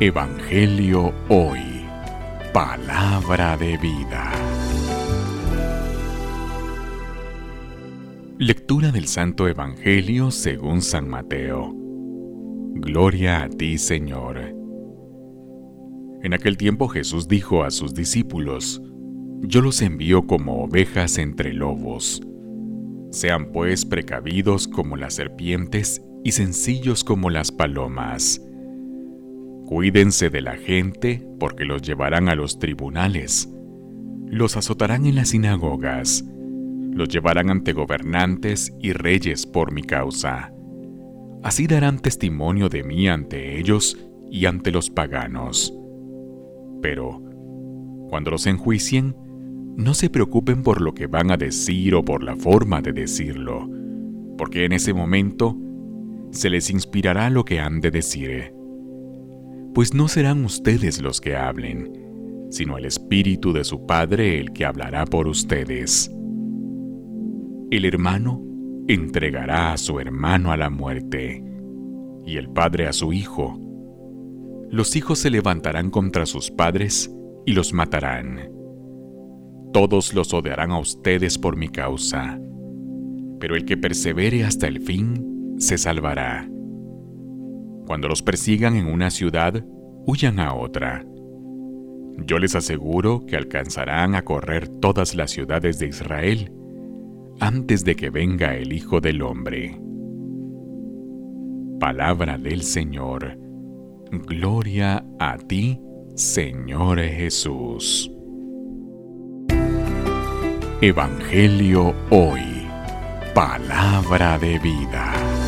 Evangelio Hoy. Palabra de vida. Lectura del Santo Evangelio según San Mateo. Gloria a ti, Señor. En aquel tiempo Jesús dijo a sus discípulos, Yo los envío como ovejas entre lobos. Sean pues precavidos como las serpientes y sencillos como las palomas Cuídense de la gente porque los llevarán a los tribunales, los azotarán en las sinagogas, los llevarán ante gobernantes y reyes por mi causa. Así darán testimonio de mí ante ellos y ante los paganos. Pero, cuando los enjuicien, no se preocupen por lo que van a decir o por la forma de decirlo, porque en ese momento se les inspirará lo que han de decir pues no serán ustedes los que hablen, sino el Espíritu de su Padre el que hablará por ustedes. El hermano entregará a su hermano a la muerte, y el padre a su hijo. Los hijos se levantarán contra sus padres y los matarán. Todos los odiarán a ustedes por mi causa, pero el que persevere hasta el fin se salvará. Cuando los persigan en una ciudad, huyan a otra. Yo les aseguro que alcanzarán a correr todas las ciudades de Israel antes de que venga el Hijo del Hombre. Palabra del Señor. Gloria a ti, Señor Jesús. Evangelio hoy. Palabra de vida.